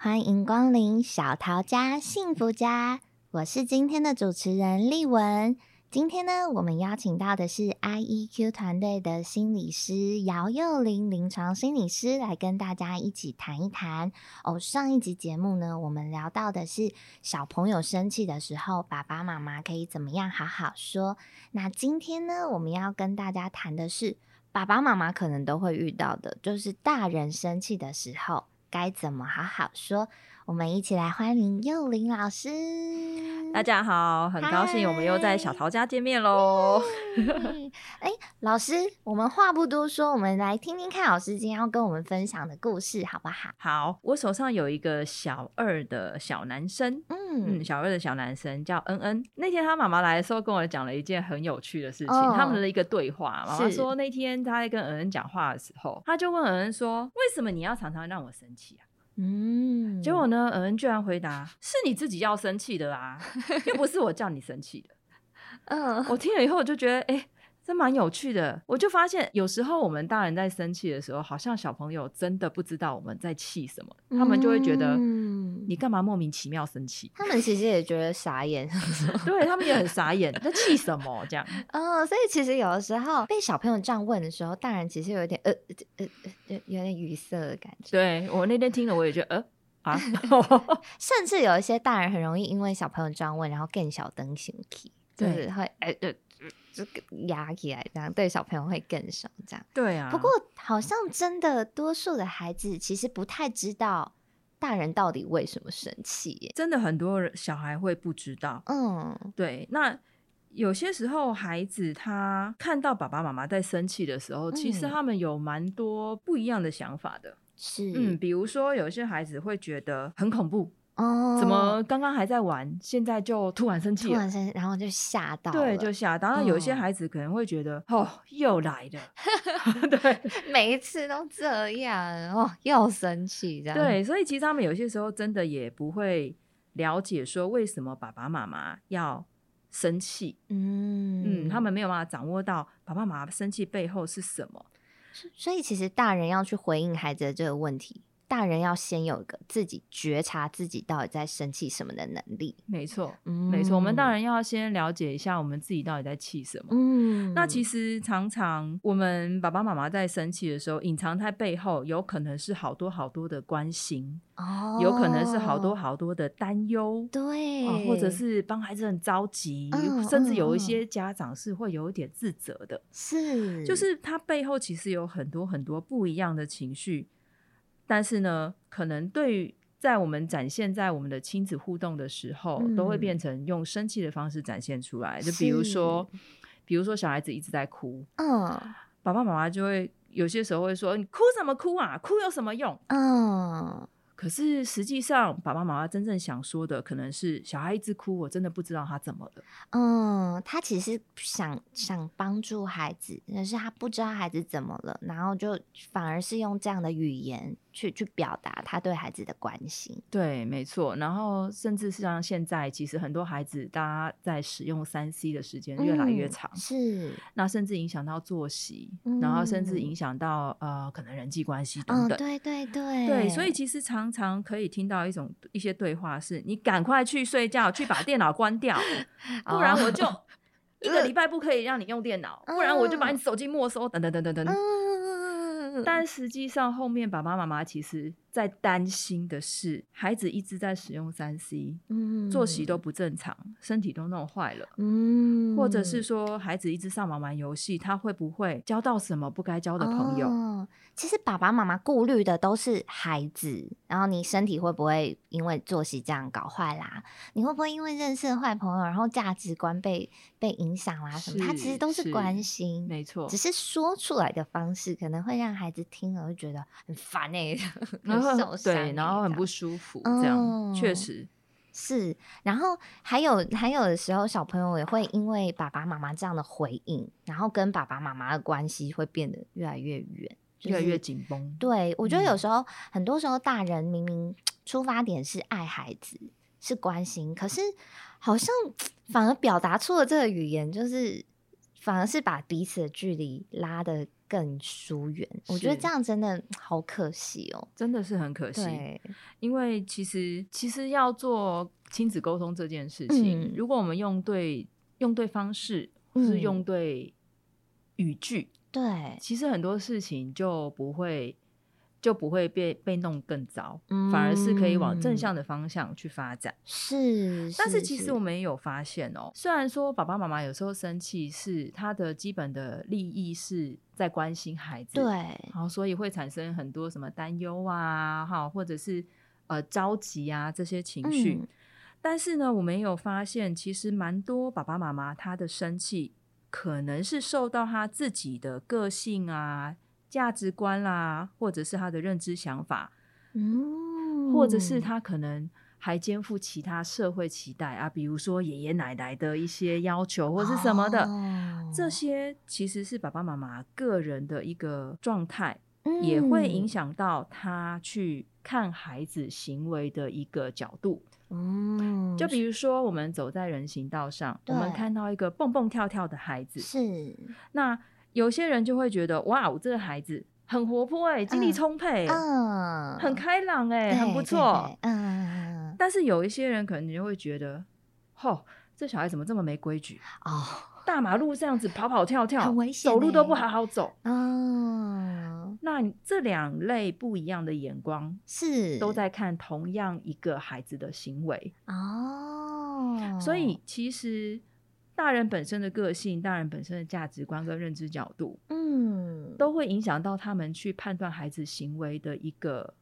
欢迎光临小桃家幸福家。我是今天的主持人丽文。今天呢，我们邀请到的是 IEQ 团队的心理师姚幼玲临床心理师来跟大家一起谈一谈。哦，上一集节目呢，我们聊到的是小朋友生气的时候，爸爸妈妈可以怎么样好好说。那今天呢，我们要跟大家谈的是。爸爸妈妈可能都会遇到的，就是大人生气的时候该怎么好好说。我们一起来欢迎幼林老师。大家好，很高兴我们又在小桃家见面喽。哎，老师，我们话不多说，我们来听听看老师今天要跟我们分享的故事，好不好？好，我手上有一个小二的小男生，嗯，嗯，小二的小男生叫恩恩。那天他妈妈来的时候，跟我讲了一件很有趣的事情，哦、他们的一个对话。妈妈说，那天他在跟恩恩讲话的时候，他就问恩恩说：“为什么你要常常让我生气啊？”嗯，结果呢？尔恩居然回答：“ 是你自己要生气的啊，又不是我叫你生气的。”嗯，我听了以后我就觉得，哎、欸。这蛮有趣的，我就发现有时候我们大人在生气的时候，好像小朋友真的不知道我们在气什么，嗯、他们就会觉得嗯你干嘛莫名其妙生气？他们其实也觉得傻眼，对他们也很傻眼，在气什么这样？哦，所以其实有的时候被小朋友这样问的时候，大人其实有点呃呃呃有点语塞的感觉。对，我那天听了，我也觉得呃啊，甚至有一些大人很容易因为小朋友这样问，然后更小灯生气，就是会哎对。就压起来，这样对小朋友会更少。这样对啊。不过好像真的，多数的孩子其实不太知道大人到底为什么生气。真的很多人小孩会不知道。嗯，对。那有些时候，孩子他看到爸爸妈妈在生气的时候，嗯、其实他们有蛮多不一样的想法的。是，嗯，比如说有些孩子会觉得很恐怖。哦，怎么刚刚还在玩，现在就突然生气了？突然生气，然后就吓到。对，就吓到。那有一些孩子可能会觉得，哦，哦，又来了。对，每一次都这样，哦，又生气这样。对，所以其实他们有些时候真的也不会了解说为什么爸爸妈妈要生气。嗯嗯，他们没有办法掌握到爸爸妈妈生气背后是什么。所以其实大人要去回应孩子的这个问题。大人要先有一个自己觉察自己到底在生气什么的能力。没错，嗯，没错。我们大人要先了解一下我们自己到底在气什么。嗯，那其实常常我们爸爸妈妈在生气的时候，隐藏在背后有可能是好多好多的关心，哦，有可能是好多好多的担忧，对，哦，或者是帮孩子很着急，嗯，甚至有一些家长是会有一点自责的，是，就是他背后其实有很多很多不一样的情绪。但是呢，可能对于在我们展现在我们的亲子互动的时候，嗯、都会变成用生气的方式展现出来。就比如说，比如说小孩子一直在哭，嗯，爸爸妈妈就会有些时候会说：“你哭什么哭啊？哭有什么用？”嗯。可是实际上，爸爸妈妈真正想说的，可能是小孩一直哭，我真的不知道他怎么了。嗯，他其实想想帮助孩子，但是他不知道孩子怎么了，然后就反而是用这样的语言去去表达他对孩子的关心。对，没错。然后甚至是像现在，其实很多孩子，大家在使用三 C 的时间越来越长，嗯、是。那甚至影响到作息，嗯、然后甚至影响到呃，可能人际关系等等。哦、对对对。对，所以其实常常可以听到一种一些对话是：你赶快去睡觉，去把电脑关掉，不然我就一个礼拜不可以让你用电脑，哦、不然我就把你手机没收，等等等等等等。但实际上，后面爸爸妈妈其实在担心的是，孩子一直在使用三 C，嗯，作息都不正常，身体都弄坏了，嗯，或者是说孩子一直上网玩游戏，他会不会交到什么不该交的朋友？哦其实爸爸妈妈顾虑的都是孩子，然后你身体会不会因为作息这样搞坏啦？你会不会因为认识了坏朋友，然后价值观被被影响啦？什么？他其实都是关心，没错。只是说出来的方式可能会让孩子听了会觉得很烦哎、受伤、欸，对，然后很不舒服，这样、嗯、确实。是，然后还有还有的时候，小朋友也会因为爸爸妈妈这样的回应，然后跟爸爸妈妈的关系会变得越来越远，就是、越来越紧绷。对，我觉得有时候、嗯、很多时候大人明明出发点是爱孩子，是关心，可是好像 反而表达出了这个语言，就是反而是把彼此的距离拉得更疏远，我觉得这样真的好可惜哦，真的是很可惜。对，因为其实其实要做亲子沟通这件事情，嗯、如果我们用对用对方式，或是用对语句，嗯、对，其实很多事情就不会。就不会被被弄更糟，嗯，反而是可以往正向的方向去发展。是，但是其实我们也有发现哦，虽然说爸爸妈妈有时候生气是他的基本的利益是在关心孩子，对，然后所以会产生很多什么担忧啊，哈，或者是呃着急啊这些情绪。嗯，但是呢，我们也有发现，其实蛮多爸爸妈妈他的生气可能是受到他自己的个性啊。价值观啦，或者是他的认知想法，嗯，或者是他可能还肩负其他社会期待啊，比如说爷爷奶奶的一些要求或是什么的，哦，这些其实是爸爸妈妈个人的一个状态，嗯，也会影响到他去看孩子行为的一个角度。嗯，就比如说我们走在人行道上，我们看到一个蹦蹦跳跳的孩子，是那。有些人就会觉得，哇，我这个孩子很活泼哎，精力充沛，嗯，很开朗哎，很不错，嗯。但是有一些人可能就会觉得，吼，这小孩怎么这么没规矩哦？大马路这样子跑跑跳跳，很危险，走路都不好好走。嗯，那这两类不一样的眼光是都在看同样一个孩子的行为哦。所以其实。大人本身的个性、大人本身的价值观跟认知角度，嗯，都会影响到他们去判断孩子行为的一个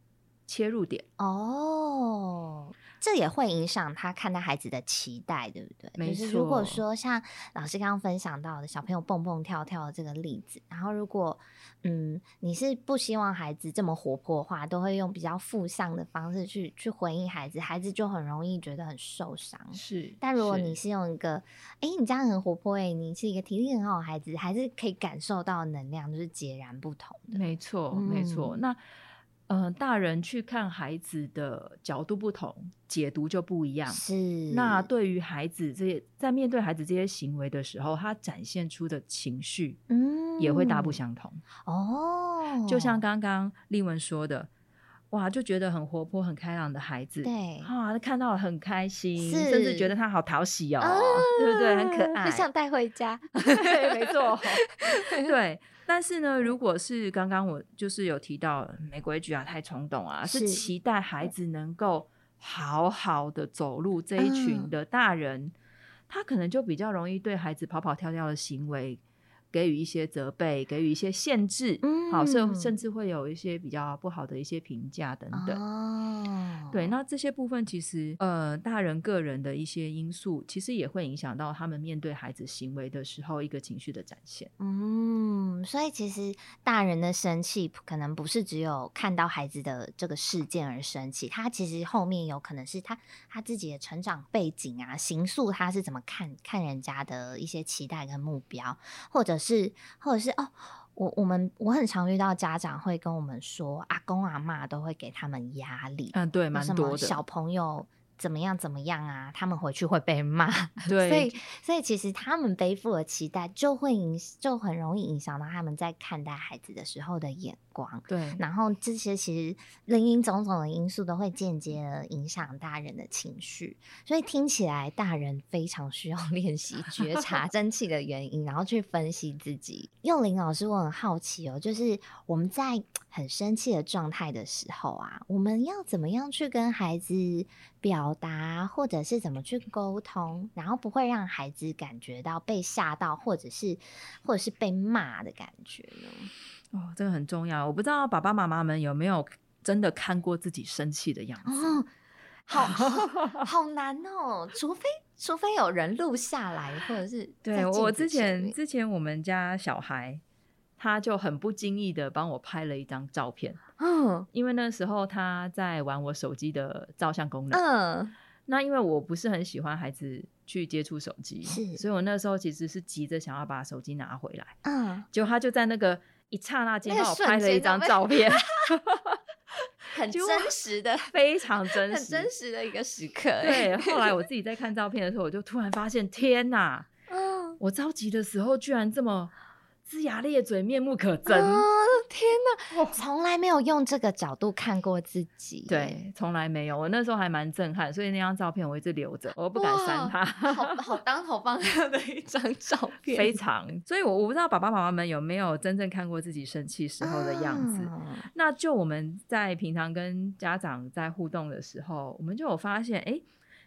切入点哦。这也会影响他看待孩子的期待，对不对？没错。就是如果说像老师刚刚分享到的小朋友蹦蹦跳跳的这个例子，然后如果嗯你是不希望孩子这么活泼的话，都会用比较负向的方式去去回应孩子，孩子就很容易觉得很受伤。是。但如果你是用一个，哎，你这样很活泼，哎，你是一个体力很好的孩子，还是可以感受到能量，就是截然不同的。没错，没错。嗯、那。嗯、呃，大人去看孩子的角度不同，解读就不一样。是，那对于孩子这些，在面对孩子这些行为的时候，他展现出的情绪，嗯，也会大不相同。哦，就像刚刚丽文说的，哇，就觉得很活泼、很开朗的孩子，对，啊，看到了很开心，甚至觉得他好讨喜哦，啊、对不对？很可爱，就想带回家。对，没错，对。但是呢，如果是刚刚我就是有提到没规矩啊，太冲动啊，是，是期待孩子能够好好的走路这一群的大人，嗯，他可能就比较容易对孩子跑跑跳跳的行为。给予一些责备，给予一些限制，嗯，好，甚甚至会有一些比较不好的一些评价等等。哦，对，那这些部分其实，呃，大人个人的一些因素，其实也会影响到他们面对孩子行为的时候一个情绪的展现。嗯，所以其实大人的生气可能不是只有看到孩子的这个事件而生气，他其实后面有可能是他他自己的成长背景啊，形塑他是怎么看看人家的一些期待跟目标，或者是。是，或者是哦，我我们我很常遇到家长会跟我们说，阿公阿妈都会给他们压力，嗯，对，蛮多的小朋友。怎么样？怎么样啊？他们回去会被骂，对，所以所以其实他们背负的期待就会影，就很容易影响到他们在看待孩子的时候的眼光。对，然后这些其实林林总总的因素都会间接的影响大人的情绪。所以听起来，大人非常需要 练习觉察 生气的原因，然后去分析自己。幼林老师，我很好奇哦，就是我们在 很生气的状态的时候啊，我们要怎么样去跟孩子表达，或者是怎么去沟通，然后不会让孩子感觉到被吓到，或者是或者是被骂的感觉呢？哦，这个很重要。我不知道爸爸妈妈们有没有真的看过自己生气的样子？哦，好好难哦，除非除非有人录下来，或者是 对我之前之前我们家小孩。他就很不经意的帮我拍了一张照片，嗯，因为那时候他在玩我手机的照相功能，嗯，那因为我不是很喜欢孩子去接触手机，是，所以我那时候其实是急着想要把手机拿回来。嗯，结果他就在那个一刹那间帮我拍了一张照片，很 真实的，非常真实，很真实的一个时刻。对，后来我自己在看照片的时候，我就突然发现，天哪！嗯，我着急的时候居然这么。龇牙咧嘴，面目可憎。哦，天哪！我从来没有用这个角度看过自己。对，从来没有。我那时候还蛮震撼，所以那张照片我一直留着，我不敢删它。好好 当头棒喝的一张照片，非常。所以我我不知道爸爸妈妈们有没有真正看过自己生气时候的样子。啊、那就我们在平常跟家长在互动的时候，我们就有发现，哎、欸。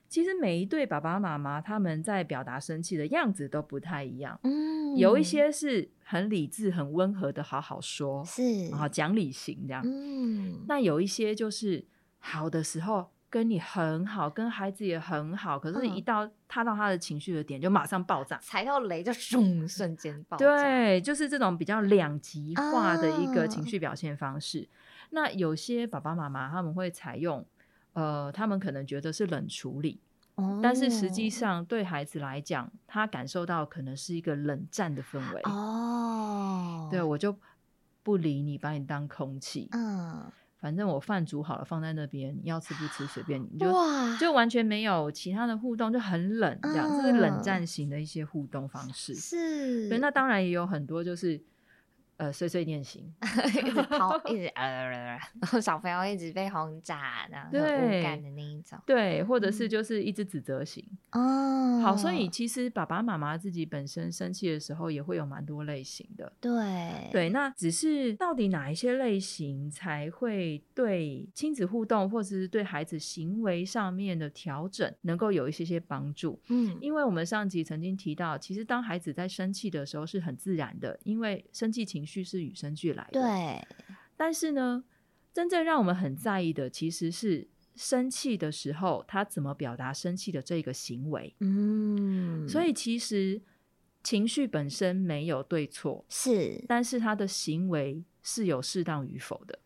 其实每一对爸爸妈妈他们在表达生气的样子都不太一样，嗯，有一些是很理智、很温和的好好说，是，然后讲理型这样，嗯，那有一些就是好的时候跟你很好，跟孩子也很好，可是一到踏到他的情绪的点就马上爆炸，踩到雷就咻，瞬间爆炸，对，就是这种比较两极化的一个情绪表现方式。啊，那有些爸爸妈妈他们会采用。呃，他们可能觉得是冷处理，哦、但是实际上对孩子来讲，他感受到可能是一个冷战的氛围。哦，对，我就不理你，把你当空气。嗯，反正我饭煮好了放在那边，你要吃不吃随便你。就哇就完全没有其他的互动，就很冷这样，这、嗯、是冷战型的一些互动方式。是，对，那当然也有很多就是。呃，碎碎念型，一直跑，一直呃，然后小朋友一直被轰炸，然后无感的那一种，对，或者是就是一直指责型哦。好，所以其实爸爸妈妈自己本身生气的时候也会有蛮多类型的，对对。那只是到底哪一些类型才会对亲子互动或者是对孩子行为上面的调整能够有一些些帮助？嗯，因为我们上集曾经提到，其实当孩子在生气的时候是很自然的，因为生气情绪。是与生俱来的，对。但是呢，真正让我们很在意的，其实是生气的时候，他怎么表达生气的这个行为。嗯，所以其实情绪本身没有对错，是，但是他的行为是有适当与否的。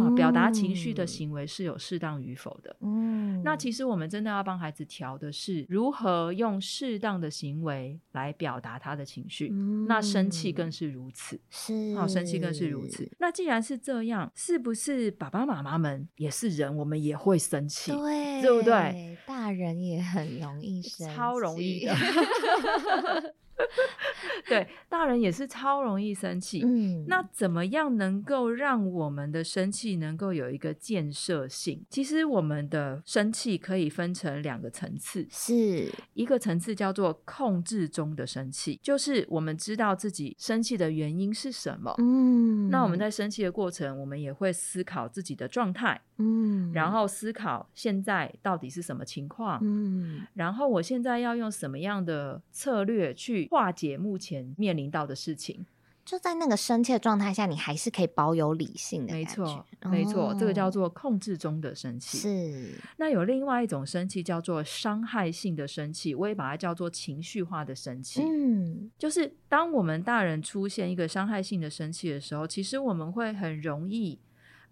啊，表达情绪的行为是有适当与否的。嗯，那其实我们真的要帮孩子调的是如何用适当的行为来表达他的情绪。嗯，那生气更是如此。是，好，生气更是如此。那既然是这样，是不是爸爸妈妈们也是人，我们也会生气？对，对不对？大人也很容易生气，超容易的。对，大人也是超容易生气。嗯，那怎么样能够让我们的生气能够有一个建设性？其实我们的生气可以分成两个层次，是一个层次叫做控制中的生气，就是我们知道自己生气的原因是什么。嗯，那我们在生气的过程，我们也会思考自己的状态。嗯，然后思考现在到底是什么情况。嗯，然后我现在要用什么样的策略去化解目前面临到的事情，就在那个生气的状态下，你还是可以保有理性的。没错，没错，哦，这个叫做控制中的生气。是。那有另外一种生气叫做伤害性的生气，我也把它叫做情绪化的生气。嗯，就是当我们大人出现一个伤害性的生气的时候，其实我们会很容易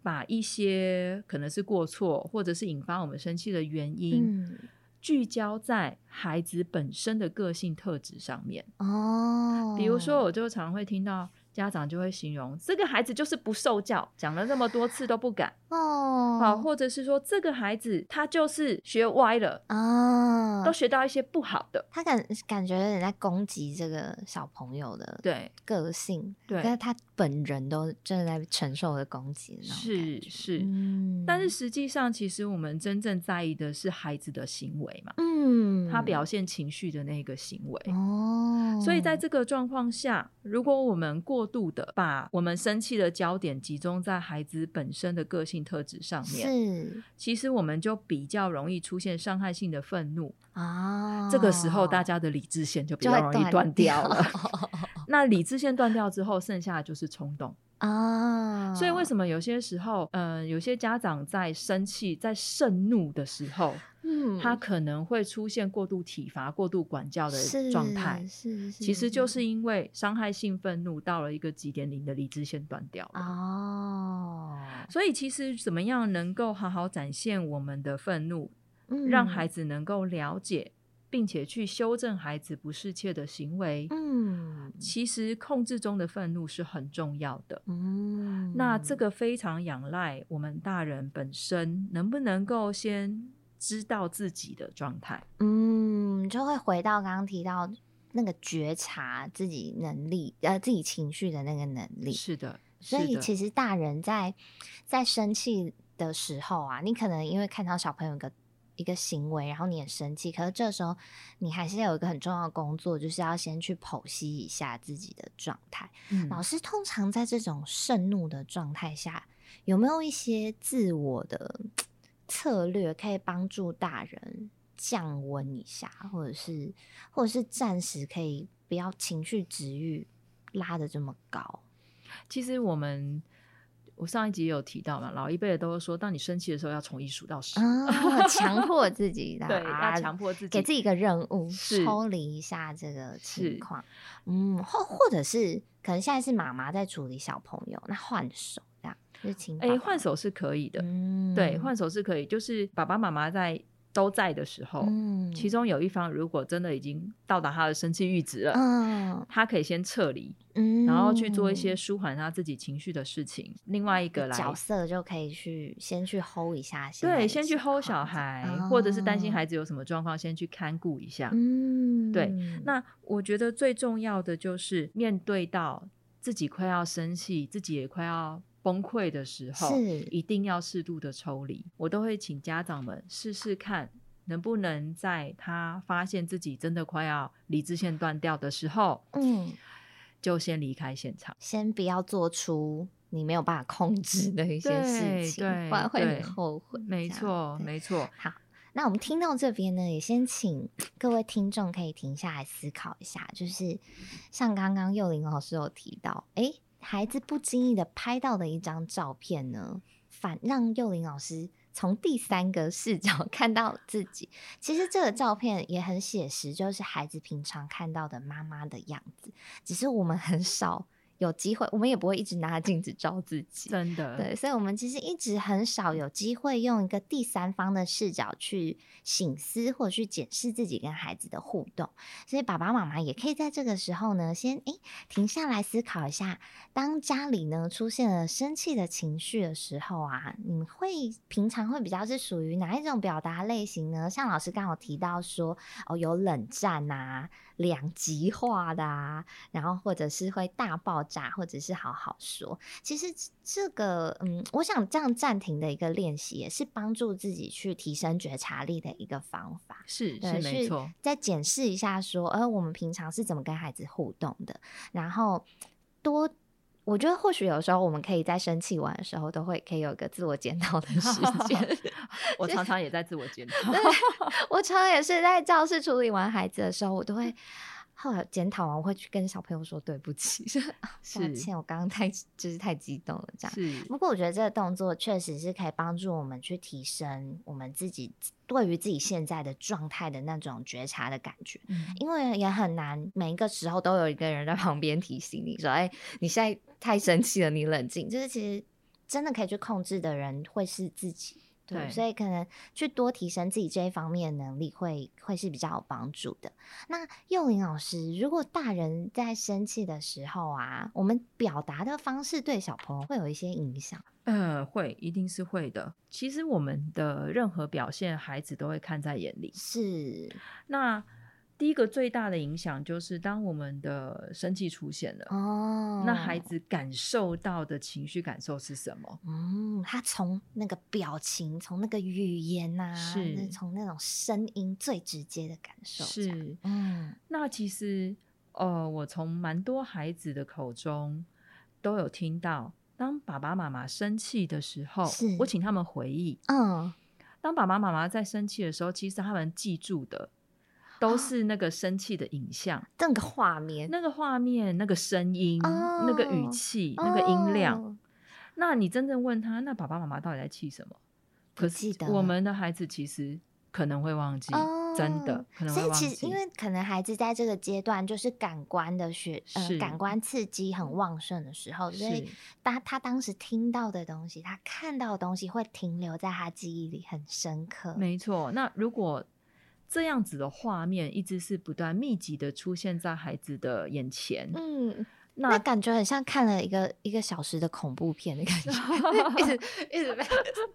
把一些可能是过错，或者是引发我们生气的原因。嗯聚焦在孩子本身的个性特质上面哦，比如说，我就常会听到。家长就会形容这个孩子就是不受教，讲了那么多次都不敢哦，好，或者是说这个孩子他就是学歪了啊，都学到一些不好的，他感感觉有点在攻击这个小朋友的对个性，对，但是他本人都正在承受的攻击，是是，嗯，但是实际上其实我们真正在意的是孩子的行为嘛，嗯，他表现情绪的那个行为。哦，所以在这个状况下，如果我们过度的把我们生气的焦点集中在孩子本身的个性特质上面，是，其实我们就比较容易出现伤害性的愤怒啊。这个时候，大家的理智线就比较容易断掉了。那理智线断掉之后，剩下的就是冲动啊。所以，为什么有些时候，嗯、呃，有些家长在生气、在盛怒的时候，嗯，他可能会出现过度体罚、过度管教的状态，是，是，是，其实就是因为伤害性愤怒到了一个极点，零的理智线断掉了哦。所以，其实怎么样能够好好展现我们的愤怒，嗯、让孩子能够了解，并且去修正孩子不适切的行为。嗯，其实控制中的愤怒是很重要的。嗯，那这个非常仰赖我们大人本身能不能够先知道自己的状态。嗯，就会回到刚刚提到那个觉察自己能力，呃，自己情绪的那个能力。是的，所以其实大人在在生气的时候啊，你可能因为看到小朋友一个。一个行为，然后你很生气，可是这时候你还是有一个很重要的工作，就是要先去剖析一下自己的状态。嗯，老师通常在这种盛怒的状态下，有没有一些自我的 策略可以帮助大人降温一下，或者是或者是暂时可以不要情绪值域拉的这么高？其实我们。我上一集也有提到嘛，老一辈的都会说，当你生气的时候要从一数到十，强、哦、迫自己的，对，要强迫自己，给自己一个任务，抽离一下这个情况。嗯，或或者是可能现在是妈妈在处理小朋友，那换手这样，就是请哎，换手是可以的，嗯、对，换手是可以，就是爸爸妈妈在。都在的时候，嗯，其中有一方如果真的已经到达他的生气阈值了，嗯，他可以先撤离，嗯，然后去做一些舒缓他自己情绪的事情。另外一个来角色就可以去先去 hold 一下，对，先去 hold 小孩，哦，或者是担心孩子有什么状况，先去看顾一下。嗯，对。那我觉得最重要的就是面对到自己快要生气，自己也快要。崩溃的时候，是一定要适度的抽离。我都会请家长们试试看，能不能在他发现自己真的快要理智线断掉的时候，嗯，就先离开现场，先不要做出你没有办法控制的一些事情，不然会很后悔。没错，没错。好，那我们听到这边呢，也先请各位听众可以停下来思考一下，就是像刚刚幼林老师有提到，哎、欸。孩子不经意的拍到的一张照片呢，反让幼林老师从第三个视角 看到自己。其实这个照片也很写实，就是孩子平常看到的妈妈的样子，只是我们很少。有机会，我们也不会一直拿镜子照自己，真的。对，所以，我们其实一直很少有机会用一个第三方的视角去醒思或者去检视自己跟孩子的互动。所以，爸爸妈妈也可以在这个时候呢，先诶停下来思考一下，当家里呢出现了生气的情绪的时候啊，你们会平常会比较是属于哪一种表达类型呢？像老师刚好提到说，哦，有冷战啊。两极化的啊，然后或者是会大爆炸，或者是好好说。其实这个，嗯，我想这样暂停的一个练习，也是帮助自己去提升觉察力的一个方法。是是没错。再检视一下，说，呃，我们平常是怎么跟孩子互动的，然后多。我觉得或许有时候我们可以在生气完的时候，都会可以有个自我检讨的时间。我常常也在自我检讨。我常常也是在教室处理完孩子的时候，我都会。后来检讨完，我会去跟小朋友说对不起，抱歉，我刚刚太就是太激动了，这样。是。不过我觉得这个动作确实是可以帮助我们去提升我们自己对于自己现在的状态的那种觉察的感觉，嗯、因为也很难每一个时候都有一个人在旁边提醒你说：“哎，你现在太生气了，你冷静。”就是其实真的可以去控制的人会是自己。对，对，所以可能去多提升自己这一方面的能力会，会会是比较有帮助的。那幼林老师，如果大人在生气的时候啊，我们表达的方式对小朋友会有一些影响？呃，会，一定是会的。其实我们的任何表现，孩子都会看在眼里。是，那。第一个最大的影响就是，当我们的生气出现了，哦，那孩子感受到的情绪感受是什么？嗯，他从那个表情，从那个语言呐、啊，是从那种声音最直接的感受。是，嗯，那其实，呃，我从蛮多孩子的口中都有听到，当爸爸妈妈生气的时候，是我请他们回忆，嗯，当爸爸妈妈在生气的时候，其实他们记住的。都是那个生气的影像，那个画面，那个画面，那个声音，哦、那个语气，那个音量。哦、那你真正问他，那爸爸妈妈到底在气什么？可是我们的孩子其实可能会忘记，哦、真的可能会忘记。所以其实因为可能孩子在这个阶段就是感官的学呃感官刺激很旺盛的时候，所以当他当时听到的东西，他看到的东西会停留在他记忆里很深刻。没错，那如果这样子的画面一直是不断密集的出现在孩子的眼前，嗯。那，那感觉很像看了一个一个小时的恐怖片的感觉，一直 一直被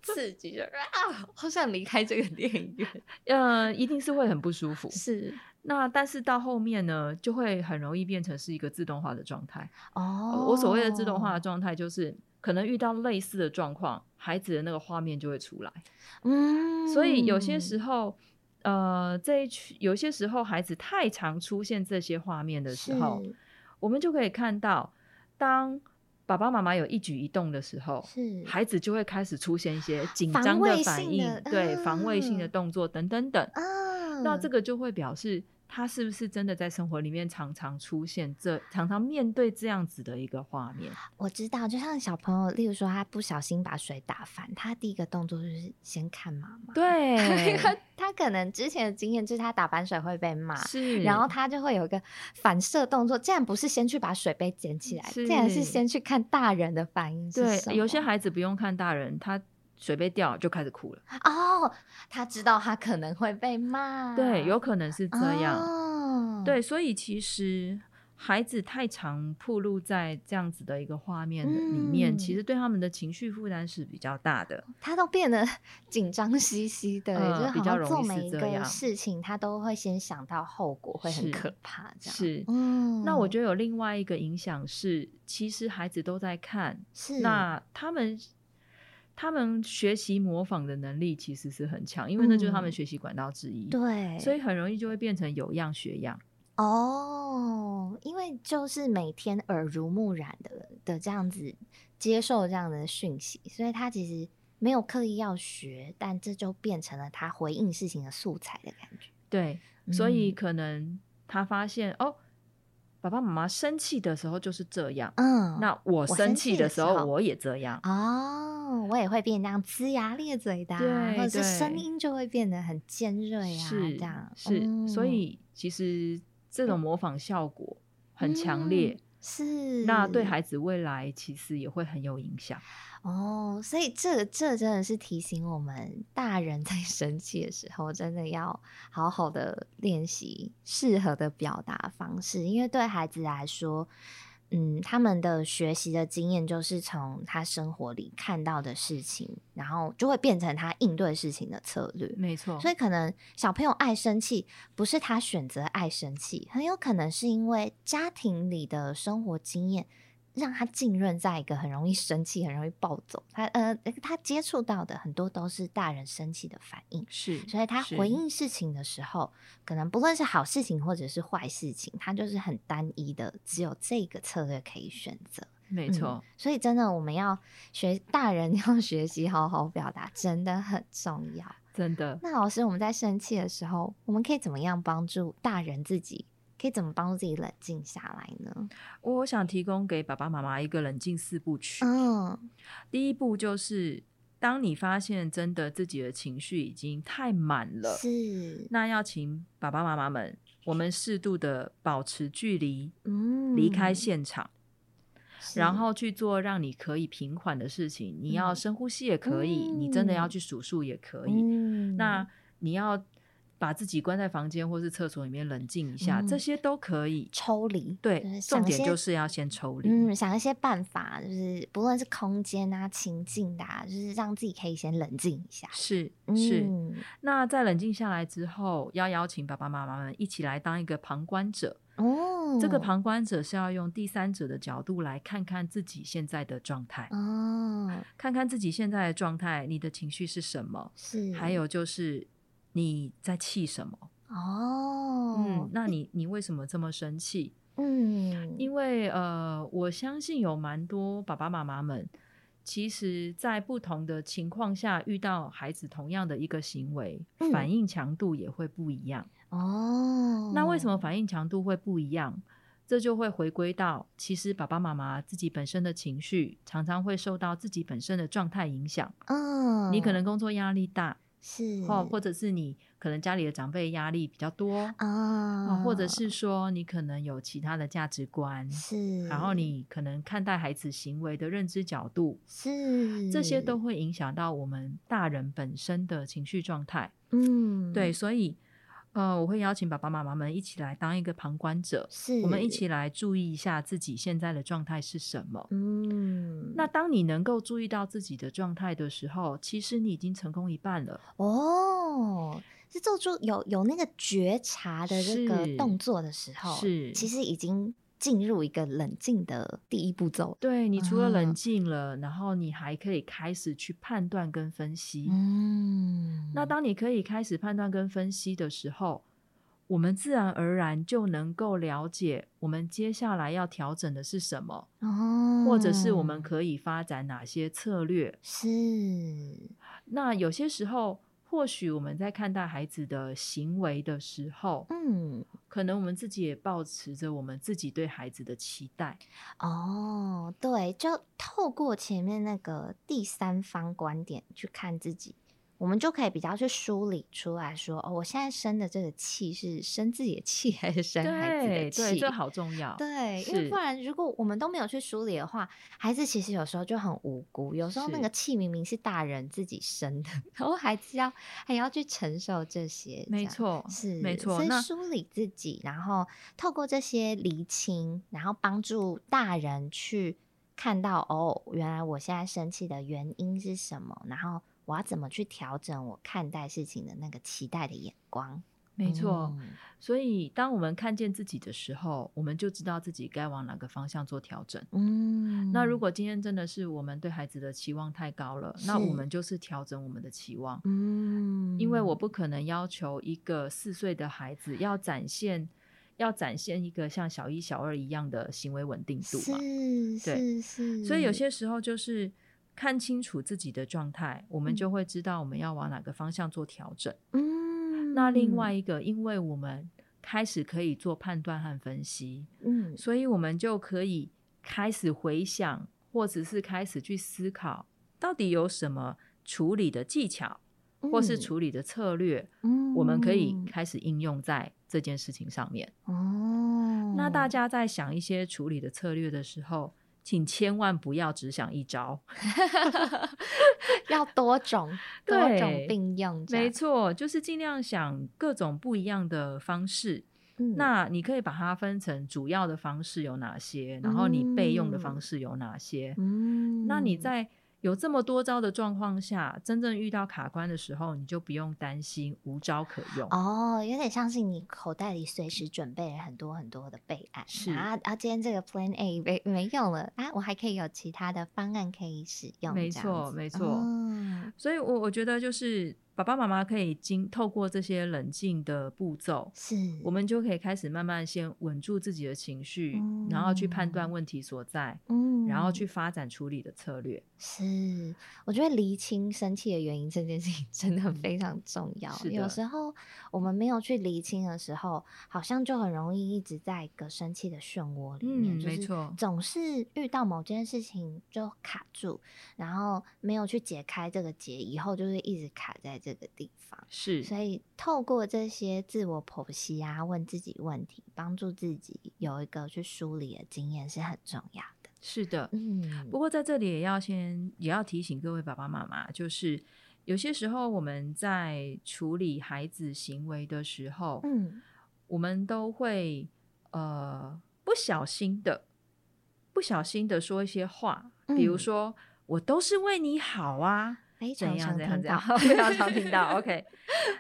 刺激着啊，好想离开这个电影院。嗯，一定是会很不舒服。是，那但是到后面呢，就会很容易变成是一个自动化的状态。哦，我所谓的自动化的状态，就是可能遇到类似的状况，孩子的那个画面就会出来。嗯，所以有些时候，呃，这一区有些时候孩子太常出现这些画面的时候。我们就可以看到，当爸爸妈妈有一举一动的时候，是孩子就会开始出现一些紧张的反应，对，防卫性的动作等等等。啊，那这个就会表示。他是不是真的在生活里面常常出现这，常常面对这样子的一个画面？我知道，就像小朋友，例如说他不小心把水打翻，他第一个动作就是先看妈妈。对，他 他可能之前的经验就是他打翻水会被骂，是，然后他就会有一个反射动作，竟然不是先去把水杯捡起来，竟然是先去看大人的反应。对，有些孩子不用看大人，他。水杯掉就开始哭了。哦，他知道他可能会被骂，对，有可能是。这样，哦、对，所以其实孩子太常暴露在这样子的一个画面里面，嗯、其实对他们的情绪负担是比较大的，他都变得 紧张兮兮的，嗯、就是好像做每一个事情，他都会先想到后果会很可怕，这样。是，嗯，那我觉得有另外一个影响是，其实孩子都在看，是，那他们。他们学习模仿的能力其实是很强，因为那就是他们学习管道之一。嗯、对，所以很容易就会变成有样学样。哦，因为就是每天耳濡目染的的这样子接受这样的讯息，所以他其实没有刻意要学，但这就变成了他回应事情的素材的感觉。对，所以可能他发现、嗯、哦。爸爸妈妈生气的时候就是这样，嗯，那我生气的时候我也这样，哦，我也会变这样龇牙咧嘴的，对，或者是声音就会变得很尖锐啊，是这样，是，嗯、所以其实这种模仿效果很强烈，嗯、是，那对孩。子未来其实也会很有影响。哦，所以这这真的是提醒我们，大人在生气的时候，真的要好好的练习适合的表达方式，因为对孩子来说，嗯，他们的学习的经验就是从他生活里看到的事情，然后就会变成他应对事情的策略。没错，所以可能小朋友爱生气，不是他选择爱生气，很有可能是因为家庭里的生活经验。让他浸润在一个很容易生气、很容易暴走，他呃，他接触到的很多都是大人生气的反应，是，所以他回应事情的时候，可能不论是好事情或者是坏事情，他就是很单一的，只有这个策略可以选择。没错，嗯，所以真的我们要学，大人 要学习好好表达，真的很重要，真的。那老师，我们在生气的时候，我们可以怎么样帮助大人自己？可以怎么帮助自己冷静下来呢？我想提供给爸爸妈妈一个冷静四部曲。嗯，第一步就是，当你发现真的自己的情绪已经太满了，是，那要请爸爸妈妈们，我们适度的保持距离，嗯，离开现场，然后去做让你可以平缓的事情。你要深呼吸也可以，嗯，你真的要去数数也可以。嗯，那你要。把自己关在房间或是厕所里面冷静一下，嗯，这些都可以抽离。对，重点就是要先抽离。嗯，想一些办法，就是不论是空间啊、情境的啊，就是让自己可以先冷静一下。是是，嗯。那在冷静下来之后，要邀请爸爸妈妈们一起来当一个旁观者。哦，这个旁观者是要用第三者的角度来看看自己现在的状态。哦，看看自己现在的状态，你的情绪是什么？是，还有就是。你在气什么？哦，嗯，那你你为什么这么生气？嗯，因为呃，我相信有蛮多爸爸妈妈们，其实在不同的情况下遇到孩子同样的一个行为，嗯，反应强度也会不一样。哦，那为什么反应强度会不一样？这就会回归到，其实爸爸妈妈自己本身的情绪，常常会受到自己本身的状态影响。嗯，你可能工作压力大。是，或或者是你可能家里的长辈压力比较多啊、哦，或者是说你可能有其他的价值观，是，然后你可能看待孩子行为的认知角度，是，这些都会影响到我们大人本身的情绪状态。嗯，对，所以。呃，我会邀请爸爸妈妈们一起来当一个旁观者，是，我们一起来注意一下自己现在的状态是什么。嗯，那当你能够注意到自己的状态的时候，其实你已经成功一半了。哦，是做出有有那个觉察的这个动作的时候，是，其实已经。进入一个冷静的第一步骤。对，你除了冷静了，嗯，然后你还可以开始去判断跟分析。嗯，那当你可以开始判断跟分析的时候，我们自然而然就能够了解我们接下来要调整的是什么，哦，或者是我们可以发展哪些策略。是，那有些时候。或许我们在看待孩子的行为的时候，嗯，可能我们自己也保持着我们自己对孩子的期待。哦，对，就透过前面那个第三方观点去看自己。我们就可以比较去梳理出来说，哦，我现在生的这个气是生自己的气 还是生孩子的气？对，这好重要。对，因为不然如果我们都没有去梳理的话，孩子其实有时候就很无辜。有时候那个气明明是大人自己生的，然后孩子要还要去承受这些。没错，是没错。所以梳理自己，然后透过这些厘清，然后帮助大人去看到，哦，原来我现在生气的原因是什么，然后。我要怎么去调整我看待事情的那个期待的眼光？没错，嗯，所以当我们看见自己的时候，我们就知道自己该往哪个方向做调整。嗯，那如果今天真的是我们对孩子的期望太高了，那我们就是调整我们的期望。嗯，因为我不可能要求一个四岁的孩子要展现要展现一个像小一、小二一样的行为稳定度嘛。是，对，是，是。所以有些时候就是。看清楚自己的状态，我们就会知道我们要往哪个方向做调整。嗯，那另外一个，因为我们开始可以做判断和分析，嗯，所以我们就可以开始回想，或者是开始去思考，到底有什么处理的技巧，或是处理的策略，嗯，我们可以开始应用在这件事情上面。哦，那大家在想一些处理的策略的时候，请千万不要只想一招，要多种多种并用。没错，就是尽量想各种不一样的方式。嗯，那你可以把它分成主要的方式有哪些，然后你备用的方式有哪些。嗯，那你在。有这么多招的状况下，真正遇到卡关的时候，你就不用担心无招可用哦。有点像是你口袋里随时准备了很多很多的备案，是啊啊，今天这个 Plan A 没没用了啊，我还可以有其他的方案可以使用。没错，没错。嗯，所以我我觉得就是。爸爸妈妈可以经透过这些冷静的步骤，是我们就可以开始慢慢先稳住自己的情绪，嗯，然后去判断问题所在，嗯，然后去发展处理的策略。是，我觉得厘清生气的原因这件事情真的非常重要。是，有时候我们没有去厘清的时候，好像就很容易一直在一个生气的漩涡里面。嗯，没错，总是遇到某件事情就卡住，然后没有去解开这个结，以后就是一直卡在。这个地方是，所以透过这些自我剖析啊，问自己问题，帮助自己有一个去梳理的经验是很重要的。是的，嗯。不过在这里也要先也要提醒各位爸爸妈妈，就是有些时候我们在处理孩子行为的时候，嗯，我们都会呃不小心的不小心的说一些话，嗯，比如说我都是为你好啊。非常常听到，非常常听到。OK，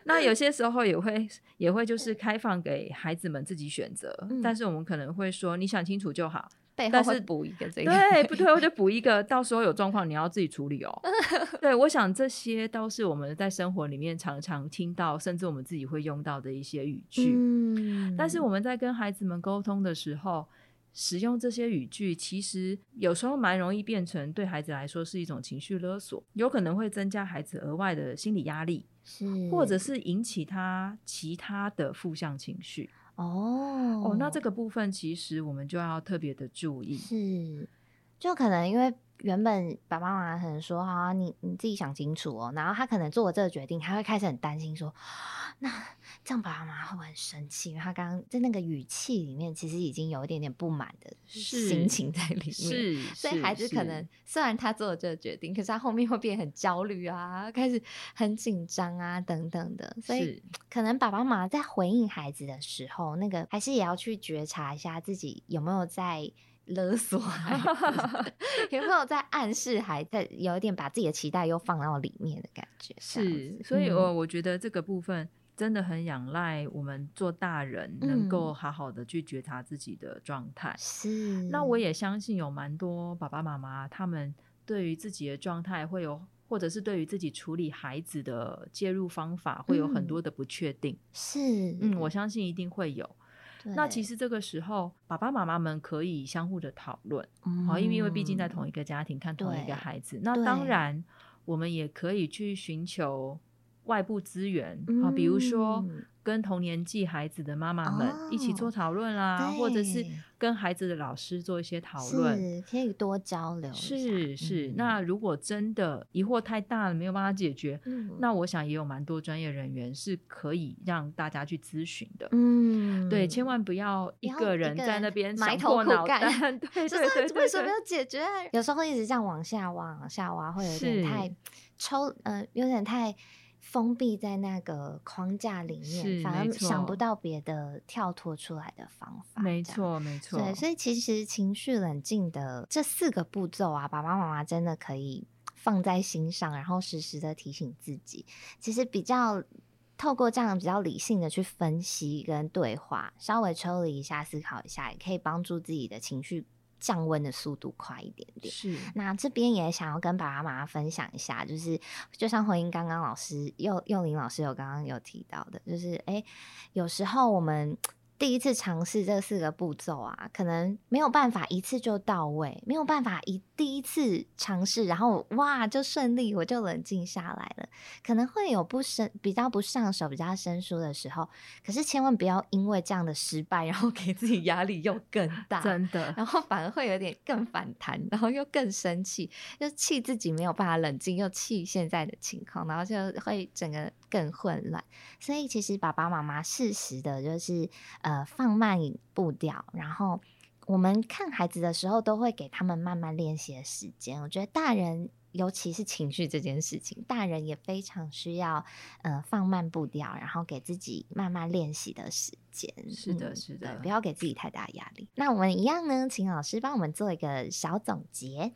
那有些时候也会也会就是开放给孩子们自己选择，嗯，但是我们可能会说，你想清楚就好，但是补一个这个，对，不对，我就补一个，到时候有状况你要自己处理哦。对，我想这些都是我们在生活里面常常听到，甚至我们自己会用到的一些语句。嗯，但是我们在跟孩子们沟通的时候。使用这些语句，其实有时候蛮容易变成对孩子来说是一种情绪勒索，有可能会增加孩子额外的心理压力，是，或者是引起他其他的负向情绪。哦哦，那这个部分其实我们就要特别的注意。是，就可能因为原本爸爸妈妈可能说：“好啊，你你自己想清楚哦。”然后他可能做了这个决定，他会开始很担心说：“那这样爸爸妈妈会不会很生气？”因为他刚刚在那个语气里面，其实已经有一点点不满的心情在里面。是，所以孩子可能虽然他做了这个决定，可是他后面会变很焦虑啊，开始很紧张啊等等的。所以可能爸爸妈妈在回应孩子的时候，那个还是也要去觉察一下自己有没有在。勒索孩子，有没有在暗示孩子有一点把自己的期待又放到里面的感觉？是，所以我我觉得这个部分真的很仰赖我们做大人能够好好的去觉察自己的状态。是，那我也相信有蛮多爸爸妈妈，他们对于自己的状态会有，或者是对于自己处理孩子的介入方法会有很多的不确定。是，嗯，我相信一定会有。那其实这个时候，爸爸妈妈们可以相互的讨论，好、嗯，因为因为毕竟在同一个家庭看同一个孩子，那当然我们也可以去寻求外部资源，啊、嗯，比如说。跟同年纪孩子的妈妈们一起做讨论啦，或者是跟孩子的老师做一些讨论，可以多交流。是是、嗯，那如果真的疑惑太大了，没有办法解决，嗯、那我想也有蛮多专业人员是可以让大家去咨询的。嗯，对，千万不要一个人在那边埋头苦干。对对对，对，为什么没有解决？有时候会一直这样往下挖，往下挖，会有点太抽，呃，有点太。封闭在那个框架里面，反而想不到别的跳脱出来的方法。没错，没错。对，所以其实情绪冷静的这四个步骤啊，爸爸妈妈真的可以放在心上，然后时时的提醒自己。其实比较透过这样比较理性的去分析跟对话，稍微抽离一下，思考一下，也可以帮助自己的情绪。降温的速度快一点点。是，那这边也想要跟爸爸妈妈分享一下，就是就像回应刚刚老师幼幼林老师有刚刚有提到的，就是哎、欸，有时候我们。第一次尝试这四个步骤啊，可能没有办法一次就到位，没有办法一第一次尝试，然后哇就顺利，我就冷静下来了。可能会有不生比较不上手、比较生疏的时候，可是千万不要因为这样的失败，然后给自己压力又更大，真的，然后反而会有点更反弹，然后又更生气，又气自己没有办法冷静，又气现在的情况，然后就会整个更混乱。所以其实爸爸妈妈适时的就是呃。呃，放慢步调，然后我们看孩子的时候，都会给他们慢慢练习的时间。我觉得大人，尤其是情绪这件事情，大人也非常需要呃放慢步调，然后给自己慢慢练习的时间。是的，是的，不要给自己太大压力。那我们一样呢，请老师帮我们做一个小总结。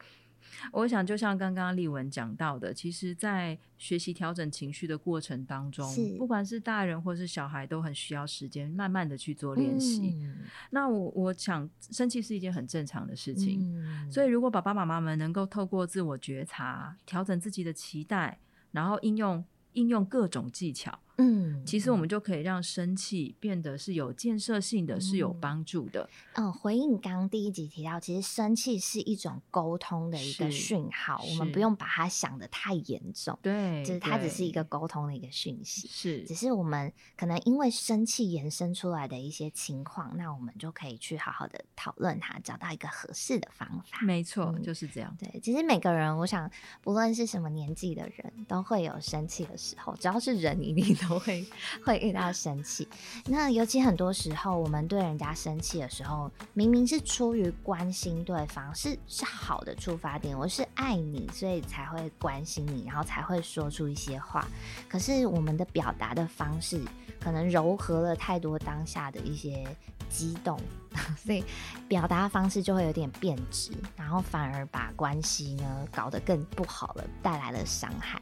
我想，就像刚刚丽文讲到的，其实，在学习调整情绪的过程当中，不管是大人或是小孩，都很需要时间，慢慢的去做练习。嗯。那我我想，生气是一件很正常的事情。嗯。所以，如果爸爸妈妈们能够透过自我觉察，调整自己的期待，然后应用应用各种技巧。嗯，其实我们就可以让生气变得是有建设性的，嗯、是有帮助的。嗯，回应刚刚第一集提到，其实生气是一种沟通的一个讯号，我们不用把它想的太严重。对，就是它只是一个沟通的一个讯息。是，只是我们可能因为生气延伸出来的一些情况，那我们就可以去好好的讨论它，找到一个合适的方法。没错，嗯，就是这样。对，其实每个人，我想不论是什么年纪的人，都会有生气的时候，只要是人，一定。都会 会遇到生气，那尤其很多时候，我们对人家生气的时候，明明是出于关心对方，是是好的出发点，我是爱你，所以才会关心你，然后才会说出一些话。可是我们的表达的方式，可能柔和了太多当下的一些激动，所以表达方式就会有点变质，然后反而把关系呢搞得更不好了，带来了伤害。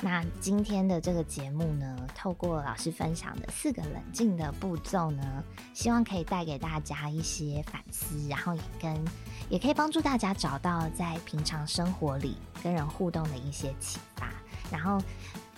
那今天的这个节目呢，透过老师分享的四个冷静的步骤呢，希望可以带给大家一些反思，然后也跟也可以帮助大家找到在平常生活里跟人互动的一些启发，然后。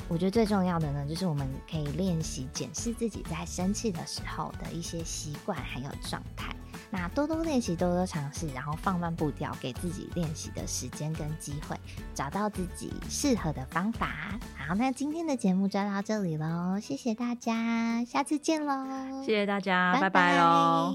我觉得最重要的呢，就是我们可以练习检视自己在生气的时候的一些习惯还有状态。那多多练习，多多尝试，然后放慢步调，给自己练习的时间跟机会，找到自己适合的方法。好，那今天的节目就到这里喽，谢谢大家，下次见喽！谢谢大家，拜拜喽！